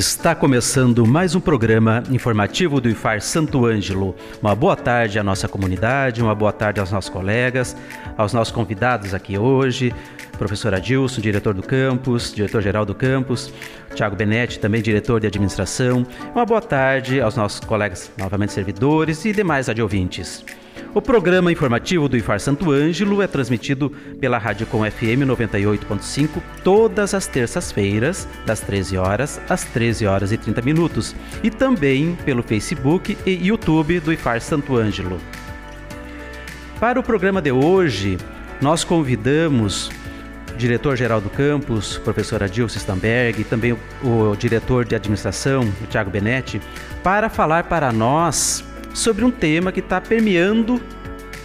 Está começando mais um programa informativo do IFAR Santo Ângelo. Uma boa tarde à nossa comunidade, uma boa tarde aos nossos colegas, aos nossos convidados aqui hoje, professor Adilson, diretor do campus, diretor-geral do campus, Tiago Benetti, também diretor de administração. Uma boa tarde aos nossos colegas, novamente servidores e demais adjuvintes. O programa informativo do IFAR Santo Ângelo é transmitido pela Rádio Com FM 98.5 todas as terças-feiras, das 13 horas às 13 horas e 30 minutos, e também pelo Facebook e YouTube do IFAR Santo Ângelo. Para o programa de hoje, nós convidamos o diretor-geral do campus, professor Adilson Stamberg, e também o, o diretor de administração, o Tiago Benetti, para falar para nós sobre um tema que está permeando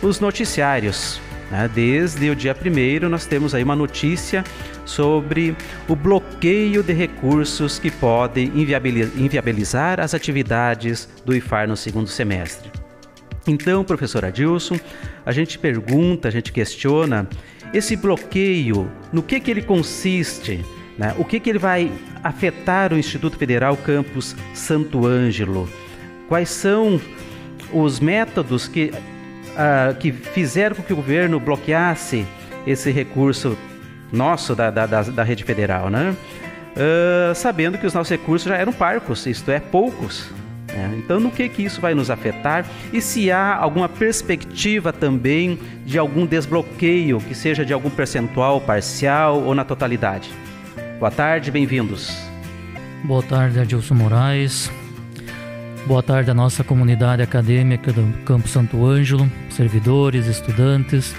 os noticiários. Né? Desde o dia 1 nós temos aí uma notícia sobre o bloqueio de recursos que podem inviabilizar as atividades do IFAR no segundo semestre. Então, professor Adilson, a gente pergunta, a gente questiona esse bloqueio, no que, que ele consiste? Né? O que, que ele vai afetar o Instituto Federal Campus Santo Ângelo? Quais são os métodos que, uh, que fizeram com que o governo bloqueasse esse recurso nosso da, da, da, da rede federal, né? Uh, sabendo que os nossos recursos já eram parcos, isto é, poucos. Né? Então, no que, que isso vai nos afetar e se há alguma perspectiva também de algum desbloqueio, que seja de algum percentual parcial ou na totalidade? Boa tarde, bem-vindos. Boa tarde, Adilson Moraes. Boa tarde à nossa comunidade acadêmica do Campo Santo Ângelo, servidores, estudantes,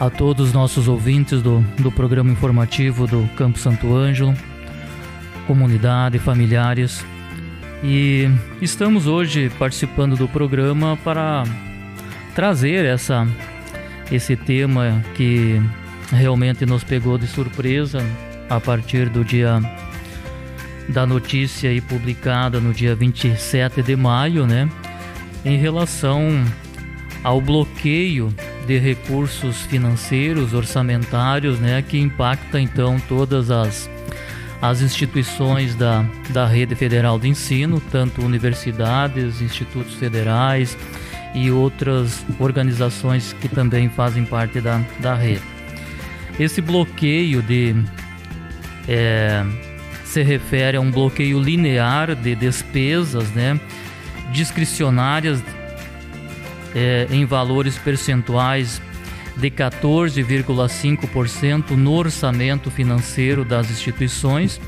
a todos os nossos ouvintes do, do programa informativo do Campo Santo Ângelo, comunidade, familiares. E estamos hoje participando do programa para trazer essa, esse tema que realmente nos pegou de surpresa a partir do dia da notícia aí publicada no dia 27 de maio, né, em relação ao bloqueio de recursos financeiros, orçamentários, né, que impacta então todas as, as instituições da, da rede federal de ensino, tanto universidades, institutos federais e outras organizações que também fazem parte da, da rede. Esse bloqueio de é, se refere a um bloqueio linear de despesas né, discricionárias é, em valores percentuais de 14,5% no orçamento financeiro das instituições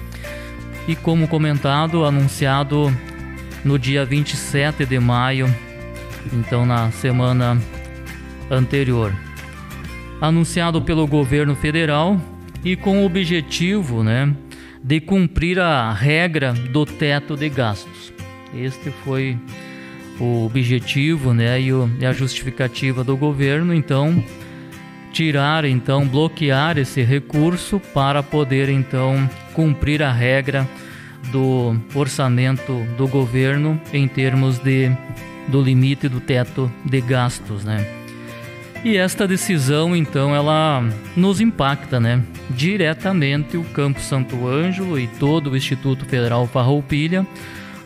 e, como comentado, anunciado no dia 27 de maio, então na semana anterior. Anunciado pelo governo federal e com o objetivo, né, de cumprir a regra do teto de gastos. Este foi o objetivo, né, e, o, e a justificativa do governo, então tirar, então bloquear esse recurso para poder então cumprir a regra do orçamento do governo em termos de do limite do teto de gastos, né? E esta decisão, então, ela nos impacta, né? Diretamente o Campo Santo Ângelo e todo o Instituto Federal Farroupilha,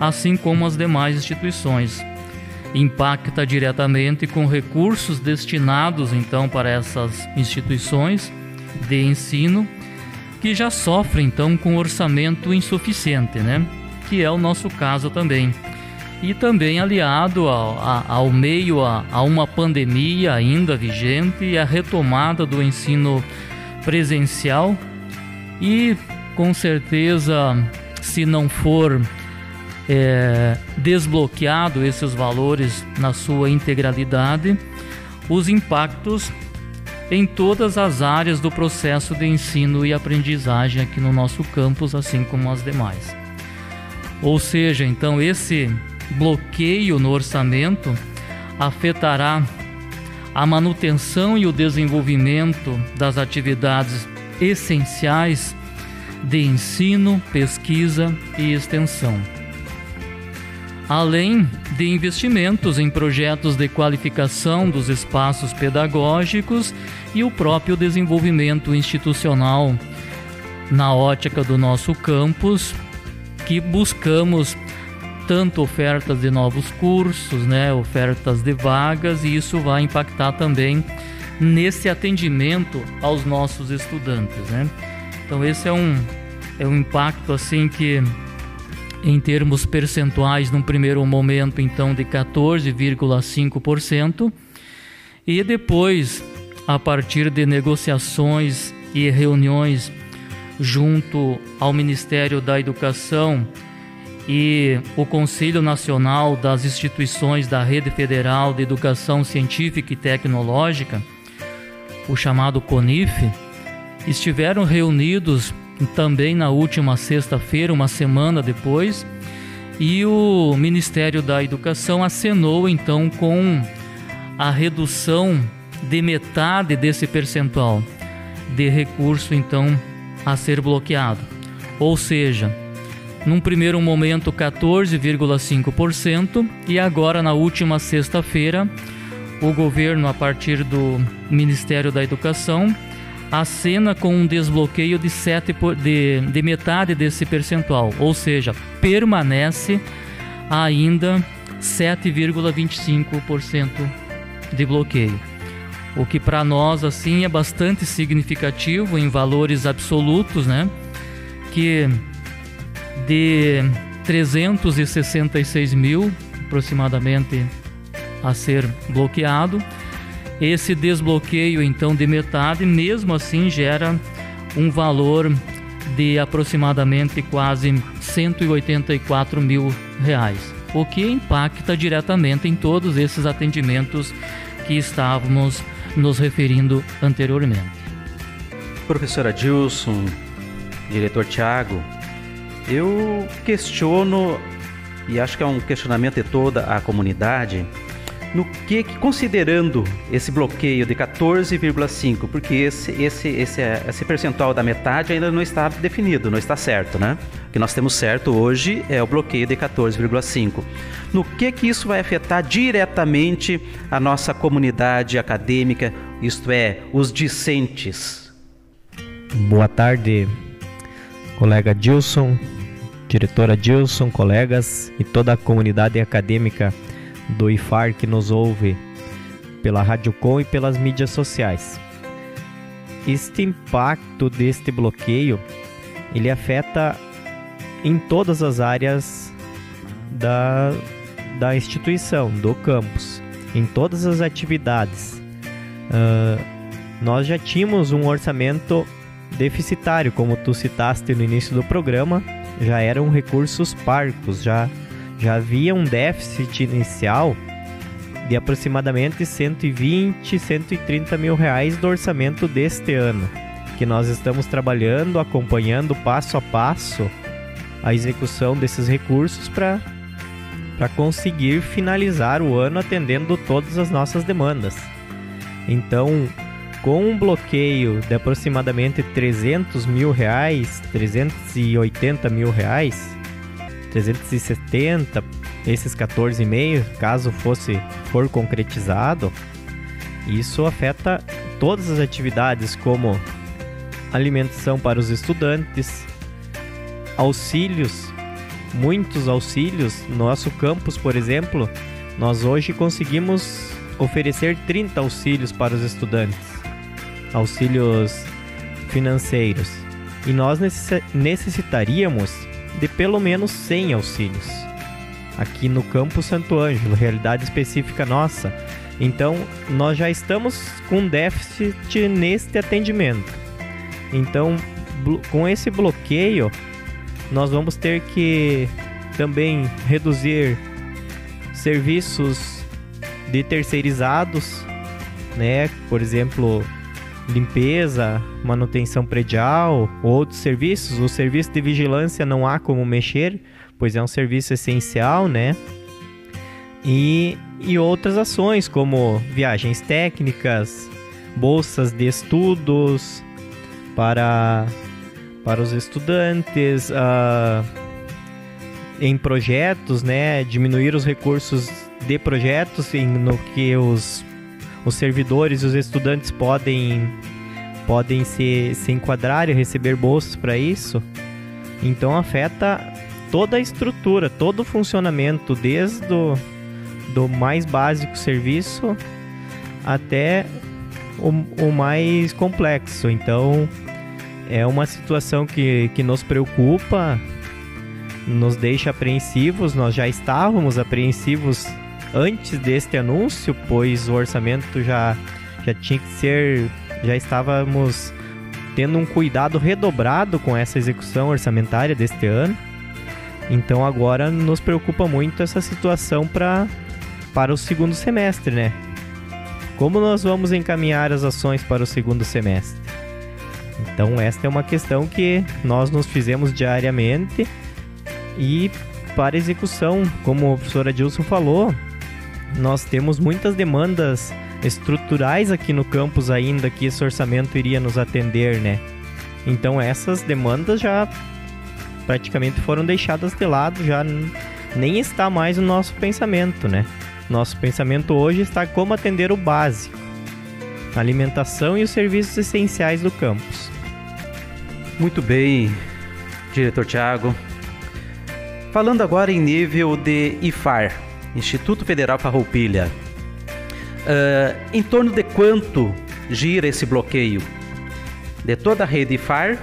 assim como as demais instituições. Impacta diretamente com recursos destinados, então, para essas instituições de ensino, que já sofrem, então, com orçamento insuficiente, né? Que é o nosso caso também e também aliado ao, ao meio a, a, uma pandemia ainda vigente e a retomada do ensino presencial e com certeza se não for é, desbloqueado esses valores na sua integralidade os impactos em todas as áreas do processo de ensino e aprendizagem aqui no nosso campus, assim como as demais. Ou seja, então esse bloqueio no orçamento afetará a manutenção e o desenvolvimento das atividades essenciais de ensino, pesquisa e extensão. Além de investimentos em projetos de qualificação dos espaços pedagógicos e o próprio desenvolvimento institucional na ótica do nosso campus, que buscamos tanto ofertas de novos cursos, né, ofertas de vagas, e isso vai impactar também nesse atendimento aos nossos estudantes, né? Então esse é um é um impacto assim que em termos percentuais num primeiro momento então de 14,5% e depois a partir de negociações e reuniões junto ao Ministério da Educação e o Conselho Nacional das Instituições da Rede Federal de Educação Científica e Tecnológica, o chamado CONIF, estiveram reunidos também na última sexta-feira, uma semana depois, e o Ministério da Educação acenou então com a redução de metade desse percentual de recurso então a ser bloqueado. Ou seja, num primeiro momento 14,5% e agora na última sexta-feira o governo a partir do Ministério da Educação acena com um desbloqueio de, 7 por, de, de metade desse percentual, ou seja, permanece ainda 7,25% de bloqueio. O que para nós assim é bastante significativo em valores absolutos, né? Que de 366 mil aproximadamente a ser bloqueado esse desbloqueio então de metade, mesmo assim, gera um valor de aproximadamente quase 184 mil reais, o que impacta diretamente em todos esses atendimentos que estávamos nos referindo anteriormente. Professora Dilson, diretor Tiago, eu questiono e acho que é um questionamento de toda a comunidade no que, considerando esse bloqueio de 14,5, porque esse, esse, esse, esse percentual da metade ainda não está definido, não está certo, né? O que nós temos certo hoje é o bloqueio de 14,5. No que que isso vai afetar diretamente a nossa comunidade acadêmica, isto é, os discentes? Boa tarde, colega Dilson, diretora Dilson, colegas e toda a comunidade acadêmica do IFAR que nos ouve pela Rádio Com e pelas mídias sociais. Este impacto deste bloqueio, ele afeta em todas as áreas da, da instituição, do campus, em todas as atividades. Uh, nós já tínhamos um orçamento deficitário, como tu citaste no início do programa, já eram recursos parcos, já já havia um déficit inicial de aproximadamente 120, 130 mil reais do orçamento deste ano, que nós estamos trabalhando, acompanhando passo a passo a execução desses recursos para para conseguir finalizar o ano atendendo todas as nossas demandas. Então, com um bloqueio de aproximadamente 300 mil reais, 380 mil reais, 370, esses 14,5, caso fosse for concretizado, isso afeta todas as atividades como alimentação para os estudantes, auxílios, muitos auxílios. Nosso campus, por exemplo, nós hoje conseguimos oferecer 30 auxílios para os estudantes, auxílios financeiros. E nós necessitaríamos de pelo menos 100 auxílios. Aqui no Campo Santo Ângelo, realidade específica nossa. Então, nós já estamos com déficit neste atendimento. Então, com esse bloqueio, nós vamos ter que também reduzir serviços de terceirizados né? Por exemplo, limpeza, manutenção predial, outros serviços. O serviço de vigilância não há como mexer, pois é um serviço essencial, né? E, e outras ações como viagens técnicas, bolsas de estudos para, para os estudantes, uh, em projetos, né? Diminuir os recursos de projetos em, no que os os servidores e os estudantes podem podem se, se enquadrar e receber bolsas para isso. Então afeta toda a estrutura, todo o funcionamento, desde o do mais básico serviço até o, o mais complexo. Então é uma situação que, que nos preocupa, nos deixa apreensivos. Nós já estávamos apreensivos antes deste anúncio, pois o orçamento já, já tinha que ser. Já estávamos tendo um cuidado redobrado com essa execução orçamentária deste ano. Então agora nos preocupa muito essa situação pra, para o segundo semestre, né? Como nós vamos encaminhar as ações para o segundo semestre? Então esta é uma questão que nós nos fizemos diariamente e para execução, como o professor Adilson falou, nós temos muitas demandas estruturais aqui no campus ainda que esse orçamento iria nos atender, né? Então essas demandas já praticamente foram deixadas de lado, já nem está mais no nosso pensamento, né? Nosso pensamento hoje está como atender o básico, a alimentação e os serviços essenciais do campus. Muito bem, diretor Tiago. Falando agora em nível de IFAR, Instituto Federal Farroupilha. Uh, em torno de quanto gira esse bloqueio? De toda a rede FAR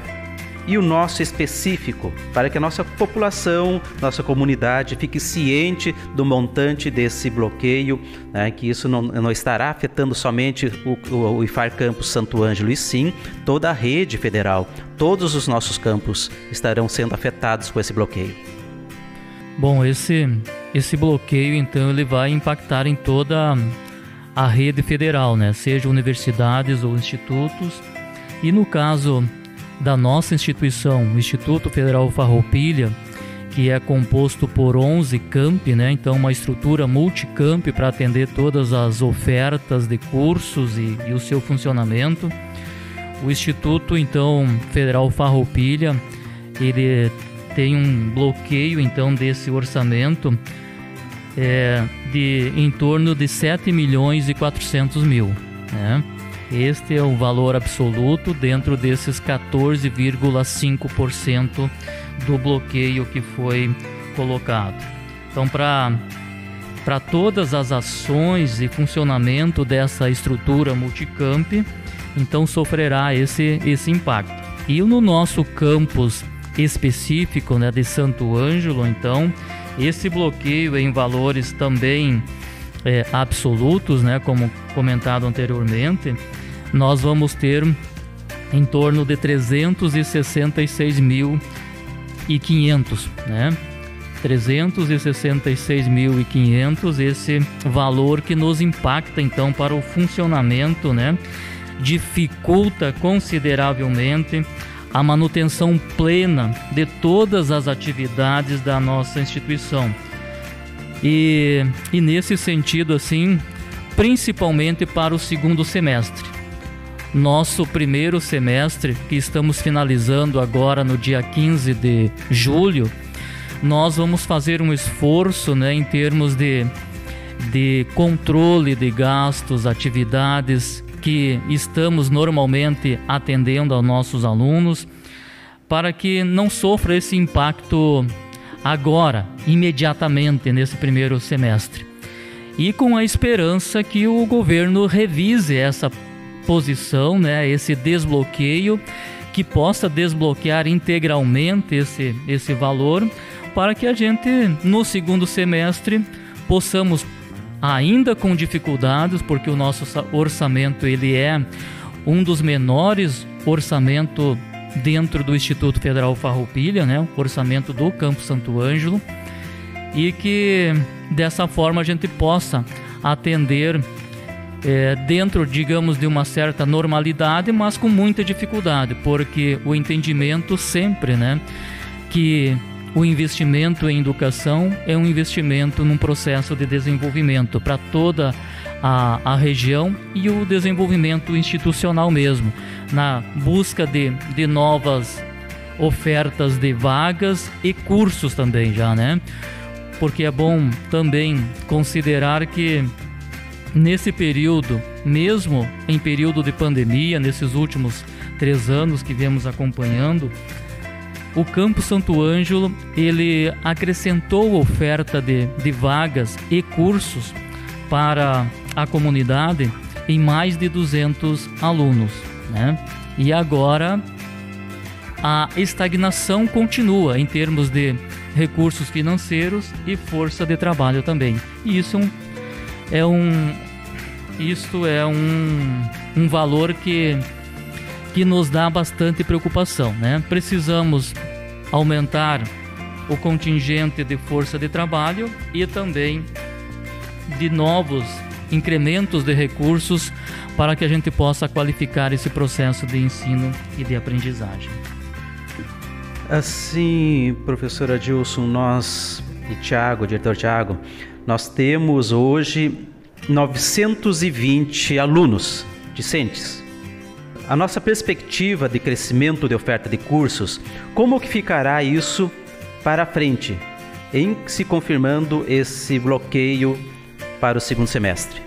e o nosso específico, para que a nossa população, nossa comunidade fique ciente do montante desse bloqueio, né, que isso não, não, estará afetando somente o, o, o IFAR Campus Santo Ângelo, e sim toda a rede federal. Todos os nossos campos estarão sendo afetados com esse bloqueio. Bom, esse esse bloqueio então ele vai impactar em toda a rede federal, né? Seja universidades ou institutos. E no caso da nossa instituição, o Instituto Federal Farroupilha, que é composto por 11 campi, né? Então uma estrutura multicamp para atender todas as ofertas de cursos e, e o seu funcionamento. O Instituto então Federal Farroupilha, ele tem um bloqueio então desse orçamento é, de em torno de 7 milhões e 400 mil. Né? Este é o valor absoluto dentro desses 14,5% do bloqueio que foi colocado. Então, para para todas as ações e funcionamento dessa estrutura multicamp, então sofrerá esse, esse impacto. E no nosso campus específico né, de Santo Ângelo, então, esse bloqueio em valores também é, absolutos, né, como comentado anteriormente, nós vamos ter em torno de 366.500, né? 366.500 esse valor que nos impacta então para o funcionamento, né? Dificulta consideravelmente a manutenção plena de todas as atividades da nossa instituição. E, e nesse sentido, assim, principalmente para o segundo semestre. Nosso primeiro semestre, que estamos finalizando agora no dia 15 de julho, nós vamos fazer um esforço né, em termos de, de controle de gastos, atividades, que estamos normalmente atendendo aos nossos alunos, para que não sofra esse impacto agora, imediatamente, nesse primeiro semestre. E com a esperança que o governo revise essa posição, né, esse desbloqueio, que possa desbloquear integralmente esse, esse valor, para que a gente, no segundo semestre, possamos ainda com dificuldades, porque o nosso orçamento ele é um dos menores orçamento dentro do Instituto Federal Farroupilha, né? O orçamento do Campo Santo Ângelo, e que dessa forma a gente possa atender é, dentro, digamos, de uma certa normalidade, mas com muita dificuldade, porque o entendimento sempre, né, que o investimento em educação é um investimento num processo de desenvolvimento para toda a, a, região e o desenvolvimento institucional mesmo, na busca de, de novas ofertas de vagas e cursos também já, né? Porque é bom também considerar que nesse período, mesmo em período de pandemia, nesses últimos três anos que viemos acompanhando, o Campo Santo Ângelo ele acrescentou oferta de, de vagas e cursos para a comunidade em mais de 200 alunos, né? E agora a estagnação continua em termos de recursos financeiros e força de trabalho também. E isso é um, isto é um, um valor que, que nos dá bastante preocupação. Né? Precisamos aumentar o contingente de força de trabalho e também de novos incrementos de recursos para que a gente possa qualificar esse processo de ensino e de aprendizagem. Assim, professor Adilson, nós e Tiago, diretor Tiago, nós temos hoje 920 alunos discentes. A nossa perspectiva de crescimento de oferta de cursos, como que ficará isso para frente, em se confirmando esse bloqueio para o segundo semestre?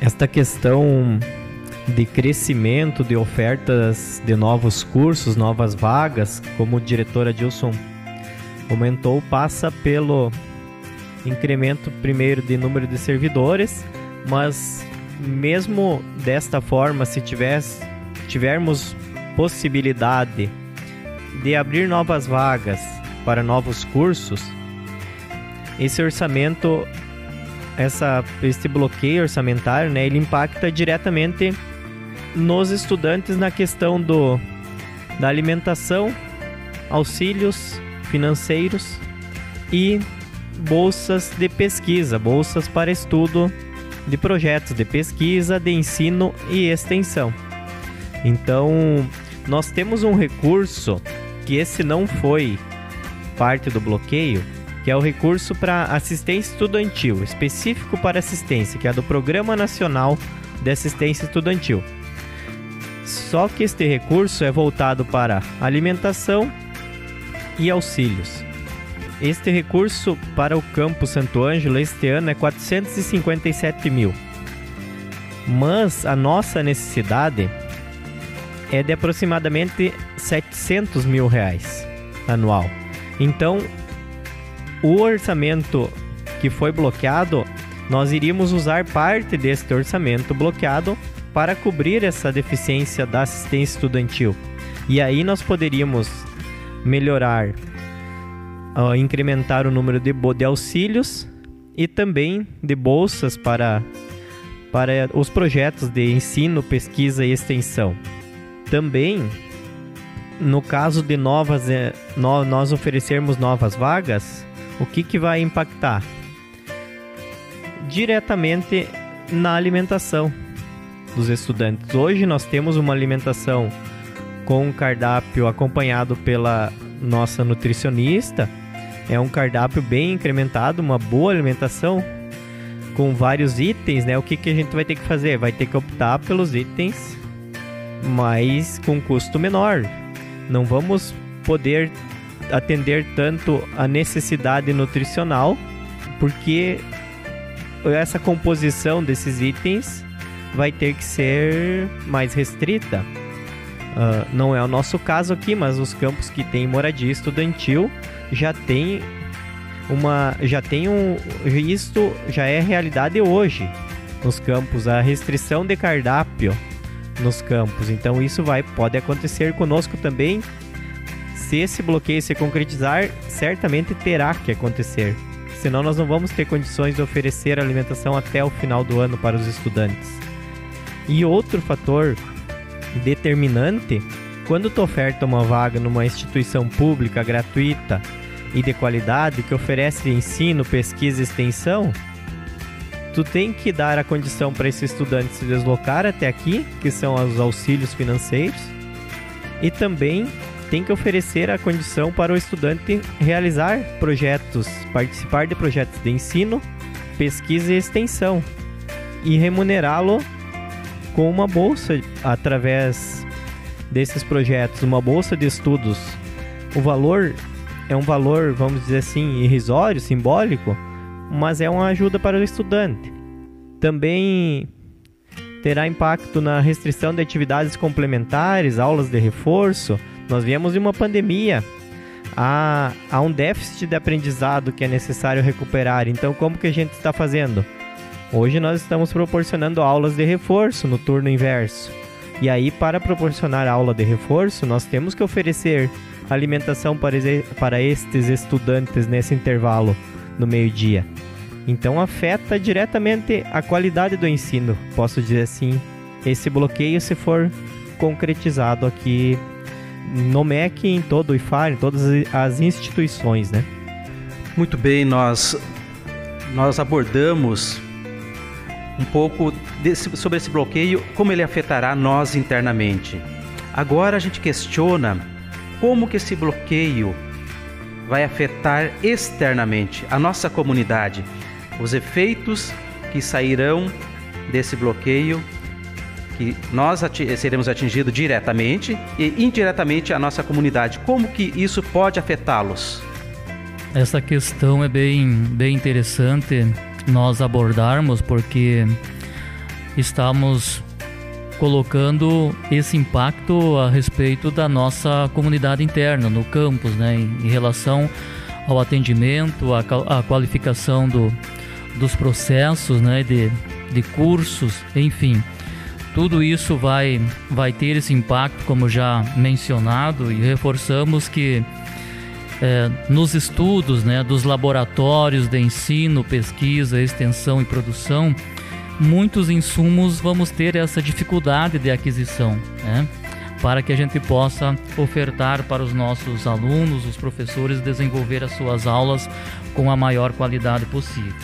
Esta questão de crescimento de ofertas de novos cursos, novas vagas, como o diretor Adilson comentou, passa pelo incremento primeiro de número de servidores, mas mesmo desta forma, se tivesse, tivermos possibilidade de abrir novas vagas para novos cursos, esse orçamento, essa, esse bloqueio orçamentário, né, ele impacta diretamente nos estudantes na questão do, da alimentação, auxílios financeiros e bolsas de pesquisa, bolsas para estudo de projetos de pesquisa, de ensino e extensão. Então, nós temos um recurso que esse não foi parte do bloqueio, que é o recurso para assistência estudantil, específico para assistência, que é do Programa Nacional de Assistência Estudantil. Só que este recurso é voltado para alimentação e auxílios. Este recurso para o Campo Santo Ângelo este ano é 457 mil. Mas a nossa necessidade é de aproximadamente 700 mil reais anual. Então, o orçamento que foi bloqueado, nós iríamos usar parte deste orçamento bloqueado para cobrir essa deficiência da assistência estudantil. E aí nós poderíamos melhorar, uh, incrementar o número de, de auxílios e também de bolsas para, para os projetos de ensino, pesquisa e extensão. Também, no caso de novas, eh, nós oferecermos novas vagas, o que, que vai impactar? Diretamente na alimentação dos estudantes. Hoje nós temos uma alimentação com um cardápio acompanhado pela nossa nutricionista. É um cardápio bem incrementado, uma boa alimentação com vários itens, né? O que, que a gente vai ter que fazer? Vai ter que optar pelos itens mais com custo menor. Não vamos poder atender tanto a necessidade nutricional, porque essa composição desses itens vai ter que ser mais restrita. Uh, não é o nosso caso aqui, mas os campos que têm moradia estudantil já tem uma, já tem um, isto já é realidade hoje nos campos a restrição de cardápio nos campos. Então isso vai pode acontecer conosco também. Se esse bloqueio se concretizar, certamente terá que acontecer. Senão nós não vamos ter condições de oferecer alimentação até o final do ano para os estudantes. E outro fator determinante, quando tu oferta uma vaga numa instituição pública gratuita e de qualidade que oferece ensino, pesquisa e extensão, tu tem que dar a condição para esse estudante se deslocar até aqui, que são os auxílios financeiros, e também tem que oferecer a condição para o estudante realizar projetos, participar de projetos de ensino, pesquisa e extensão, e remunerá-lo com uma bolsa através desses projetos, uma bolsa de estudos. O valor é um valor, vamos dizer assim, irrisório, simbólico, mas é uma ajuda para o estudante. Também terá impacto na restrição de atividades complementares, aulas de reforço. Nós viemos de uma pandemia. Há, há um déficit de aprendizado que é necessário recuperar. Então, como que a gente está fazendo? Hoje nós estamos proporcionando aulas de reforço no turno inverso. E aí, para proporcionar aula de reforço, nós temos que oferecer alimentação para, para estes estudantes nesse intervalo no meio-dia. Então afeta diretamente a qualidade do ensino, posso dizer assim, esse bloqueio se for concretizado aqui no MEC, em todo o IFAR, em todas as instituições, né? Muito bem, nós nós abordamos um pouco desse, sobre esse bloqueio, como ele afetará nós internamente. Agora a gente questiona como que esse bloqueio vai afetar externamente a nossa comunidade, os efeitos que sairão desse bloqueio, que nós ati seremos atingidos diretamente e indiretamente a nossa comunidade. Como que isso pode afetá-los? Essa questão é bem, bem interessante nós abordarmos porque estamos colocando esse impacto a respeito da nossa comunidade interna, no campus, né, em relação ao atendimento, à, qualificação do, dos processos, né, de, de cursos, enfim. Tudo isso vai, vai ter esse impacto, como já mencionado, e reforçamos que é, nos estudos né, dos laboratórios de ensino, pesquisa, extensão e produção, muitos insumos vamos ter essa dificuldade de aquisição, né? para que a gente possa ofertar para os nossos alunos, os professores, desenvolver as suas aulas com a maior qualidade possível.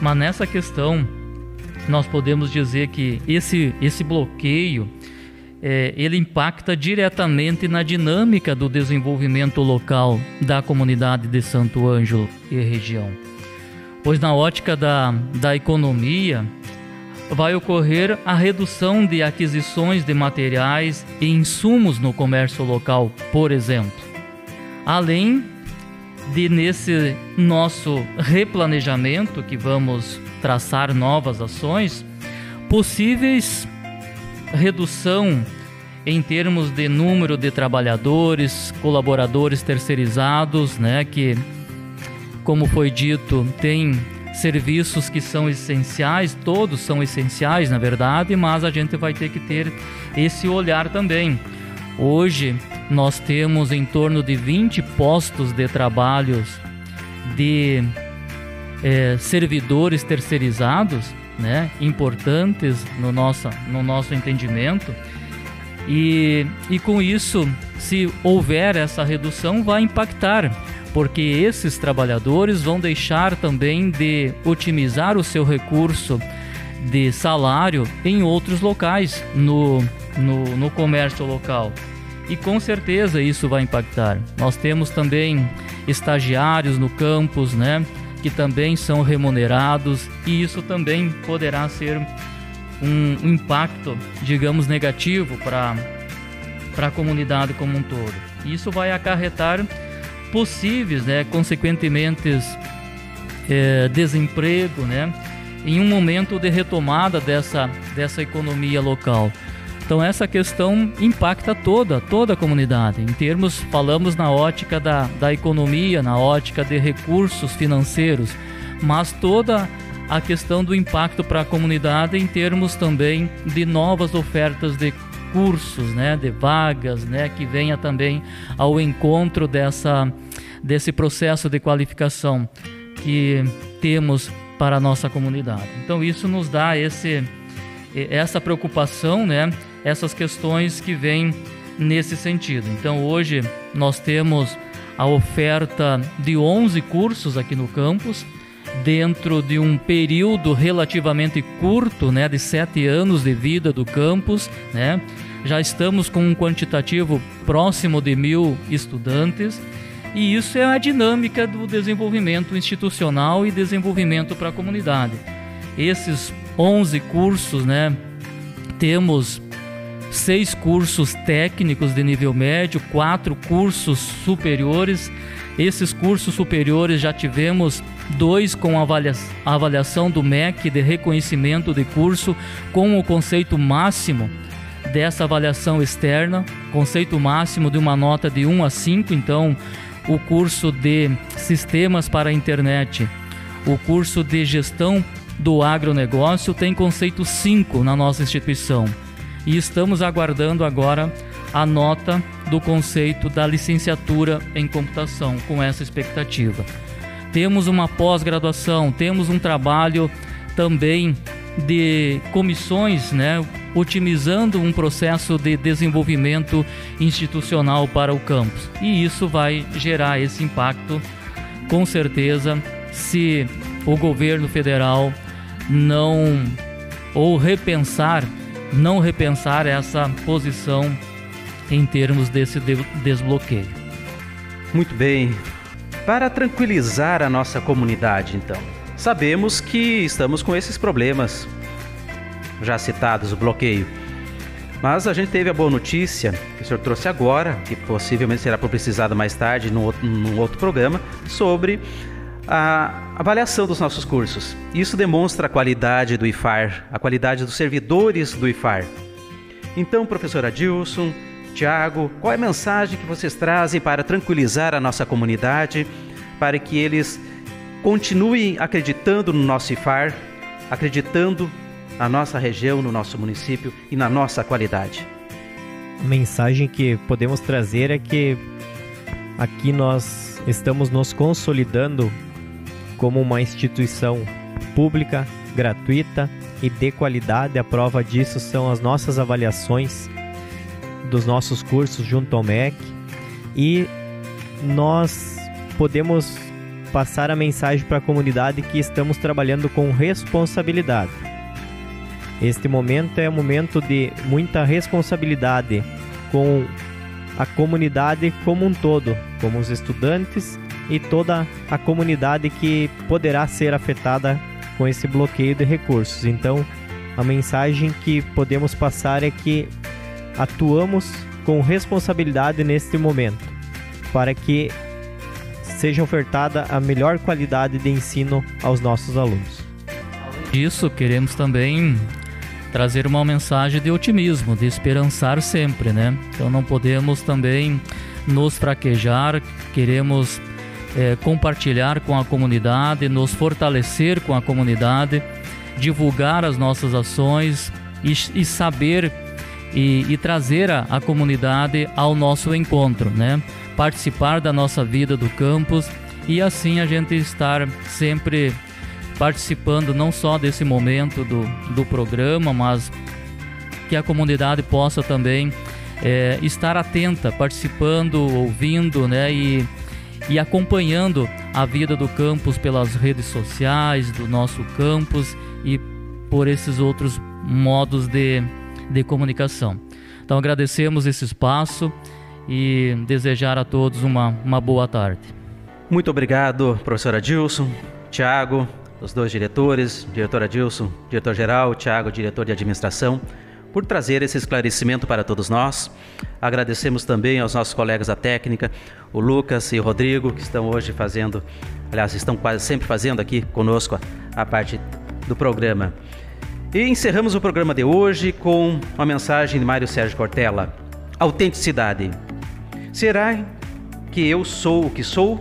Mas nessa questão, nós podemos dizer que esse, esse bloqueio é, ele impacta diretamente na dinâmica do desenvolvimento local da comunidade de Santo Ângelo e região. Pois na ótica da, da economia, vai ocorrer a redução de aquisições de materiais e insumos no comércio local, por exemplo. Além de nesse nosso replanejamento que vamos traçar novas ações, possíveis redução em termos de número de trabalhadores, colaboradores terceirizados, né, que como foi dito, tem serviços que são essenciais, todos são essenciais, na verdade, mas a gente vai ter que ter esse olhar também. Hoje nós temos em torno de 20 postos de trabalhos de é, servidores terceirizados, né, importantes no nosso, no nosso entendimento. E, e com isso, se houver essa redução, vai impactar porque esses trabalhadores vão deixar também de otimizar o seu recurso de salário em outros locais no, no, no comércio local. E com certeza isso vai impactar. Nós temos também estagiários no campus, né, que também são remunerados e isso também poderá ser um impacto, digamos, negativo para para a comunidade como um todo. Isso vai acarretar possíveis, né, consequentemente é, desemprego, né, em um momento de retomada dessa, dessa economia local. Então essa questão impacta toda, toda a comunidade. Em termos, falamos na ótica da, da economia, na ótica de recursos financeiros, mas toda a questão do impacto para a comunidade em termos também de novas ofertas de cursos, né, de vagas, né, que venha também ao encontro dessa desse processo de qualificação que temos para a nossa comunidade. Então isso nos dá esse essa preocupação, né, essas questões que vêm nesse sentido. Então hoje nós temos a oferta de 11 cursos aqui no campus dentro de um período relativamente curto, né, de sete anos de vida do campus, né? Já estamos com um quantitativo próximo de mil estudantes e isso é a dinâmica do desenvolvimento institucional e desenvolvimento para a comunidade. Esses 11 cursos, né, temos seis cursos técnicos de nível médio, quatro cursos superiores. Esses cursos superiores já tivemos dois com avalia avaliação do MEC de reconhecimento de curso com o conceito máximo dessa avaliação externa, conceito máximo de uma nota de 1 a 5, então o curso de sistemas para a internet, o curso de gestão do agronegócio tem conceito 5 na nossa instituição e estamos aguardando agora a nota do conceito da licenciatura em computação com essa expectativa. Temos uma pós-graduação, temos um trabalho também de comissões, né, otimizando um processo de desenvolvimento institucional para o campus. E isso vai gerar esse impacto, com certeza, se o governo federal não ou repensar não repensar essa posição em termos desse desbloqueio. Muito bem. Para tranquilizar a nossa comunidade, então, sabemos que estamos com esses problemas já citados, o bloqueio. Mas a gente teve a boa notícia que o senhor trouxe agora, que possivelmente será publicizada mais tarde num outro, num outro programa, sobre a avaliação dos nossos cursos. Isso demonstra a qualidade do IFAR, a qualidade dos servidores do IFAR. Então, professor Adilson, Tiago, qual é a mensagem que vocês trazem para tranquilizar a nossa comunidade, para que eles continuem acreditando no nosso IFAR, acreditando na nossa região, no nosso município e na nossa qualidade? Mensagem que podemos trazer é que aqui nós estamos nos consolidando como uma instituição pública, gratuita e de qualidade. A prova disso são as nossas avaliações dos nossos cursos junto ao MEC e nós podemos passar a mensagem para a comunidade que estamos trabalhando com responsabilidade. Este momento é um momento de muita responsabilidade com a comunidade como um todo, como os estudantes e toda a comunidade que poderá ser afetada com esse bloqueio de recursos. Então, a mensagem que podemos passar é que atuamos com responsabilidade neste momento, para que seja ofertada a melhor qualidade de ensino aos nossos alunos. Disso, queremos também trazer uma mensagem de otimismo, de esperançar sempre, né? Então não podemos também nos fraquejar, queremos é, compartilhar com a comunidade, nos fortalecer com a comunidade, divulgar as nossas ações e, e saber e, e, trazer a, a comunidade ao nosso encontro, né? Participar da nossa vida do campus e assim a gente estar sempre participando não só desse momento do, do programa, mas que a comunidade possa também é, estar atenta, participando, ouvindo, né? E, e acompanhando a vida do campus pelas redes sociais do nosso campus e por esses outros modos de, de comunicação. Então agradecemos esse espaço e desejar a todos uma, uma boa tarde. Muito obrigado, professora Dilson, Tiago, os dois diretores, diretor Adilson, diretor-geral, Tiago, diretor de administração por trazer esse esclarecimento para todos nós. Agradecemos também aos nossos colegas da técnica, o Lucas e o Rodrigo, que estão hoje fazendo, aliás, estão quase sempre fazendo aqui conosco a, parte do programa. E encerramos o programa de hoje com uma mensagem de Mário Sérgio Cortella: Autenticidade. Será que eu sou o que sou?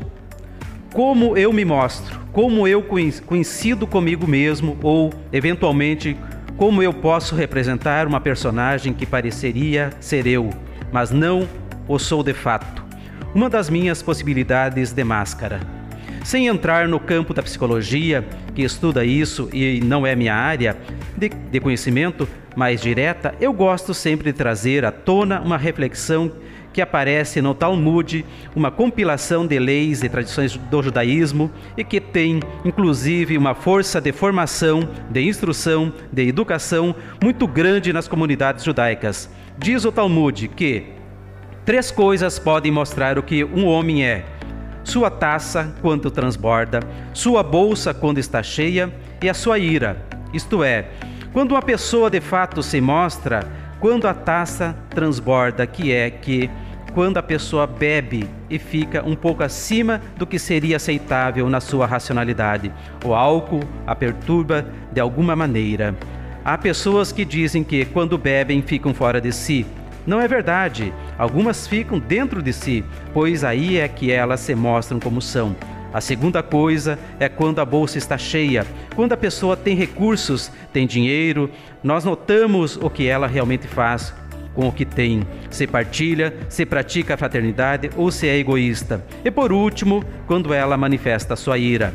Como eu me mostro? Como eu coincido comigo mesmo ou, eventualmente, como eu posso representar uma personagem que pareceria ser eu, mas não o sou de fato? Uma das minhas possibilidades de máscara. Sem entrar no campo da psicologia, que estuda isso e não é minha área de, de conhecimento mais direta, eu gosto sempre de trazer à tona uma reflexão que aparece no Talmud, uma compilação de leis e tradições do judaísmo e que tem, inclusive, uma força de formação, de instrução, de educação muito grande nas comunidades judaicas. Diz o Talmud que três coisas podem mostrar o que um homem é: sua taça quando transborda, sua bolsa quando está cheia e a sua ira. Isto é, quando uma pessoa de fato se mostra, quando a taça transborda, que é que quando a pessoa bebe e fica um pouco acima do que seria aceitável na sua racionalidade. O álcool a perturba de alguma maneira. Há pessoas que dizem que quando bebem ficam fora de si. Não é verdade. Algumas ficam dentro de si, pois aí é que elas se mostram como são. A segunda coisa é quando a bolsa está cheia, quando a pessoa tem recursos, tem dinheiro, nós notamos o que ela realmente faz com o que tem, se partilha, se pratica a fraternidade ou se é egoísta. E por último, quando ela manifesta sua ira.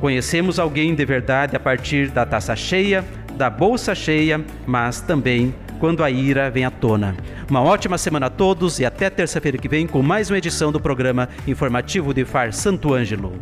Conhecemos alguém de verdade a partir da taça cheia, da bolsa cheia, mas também quando a ira vem à tona. Uma ótima semana a todos e até terça-feira que vem com mais uma edição do programa informativo de Far Santo Ângelo.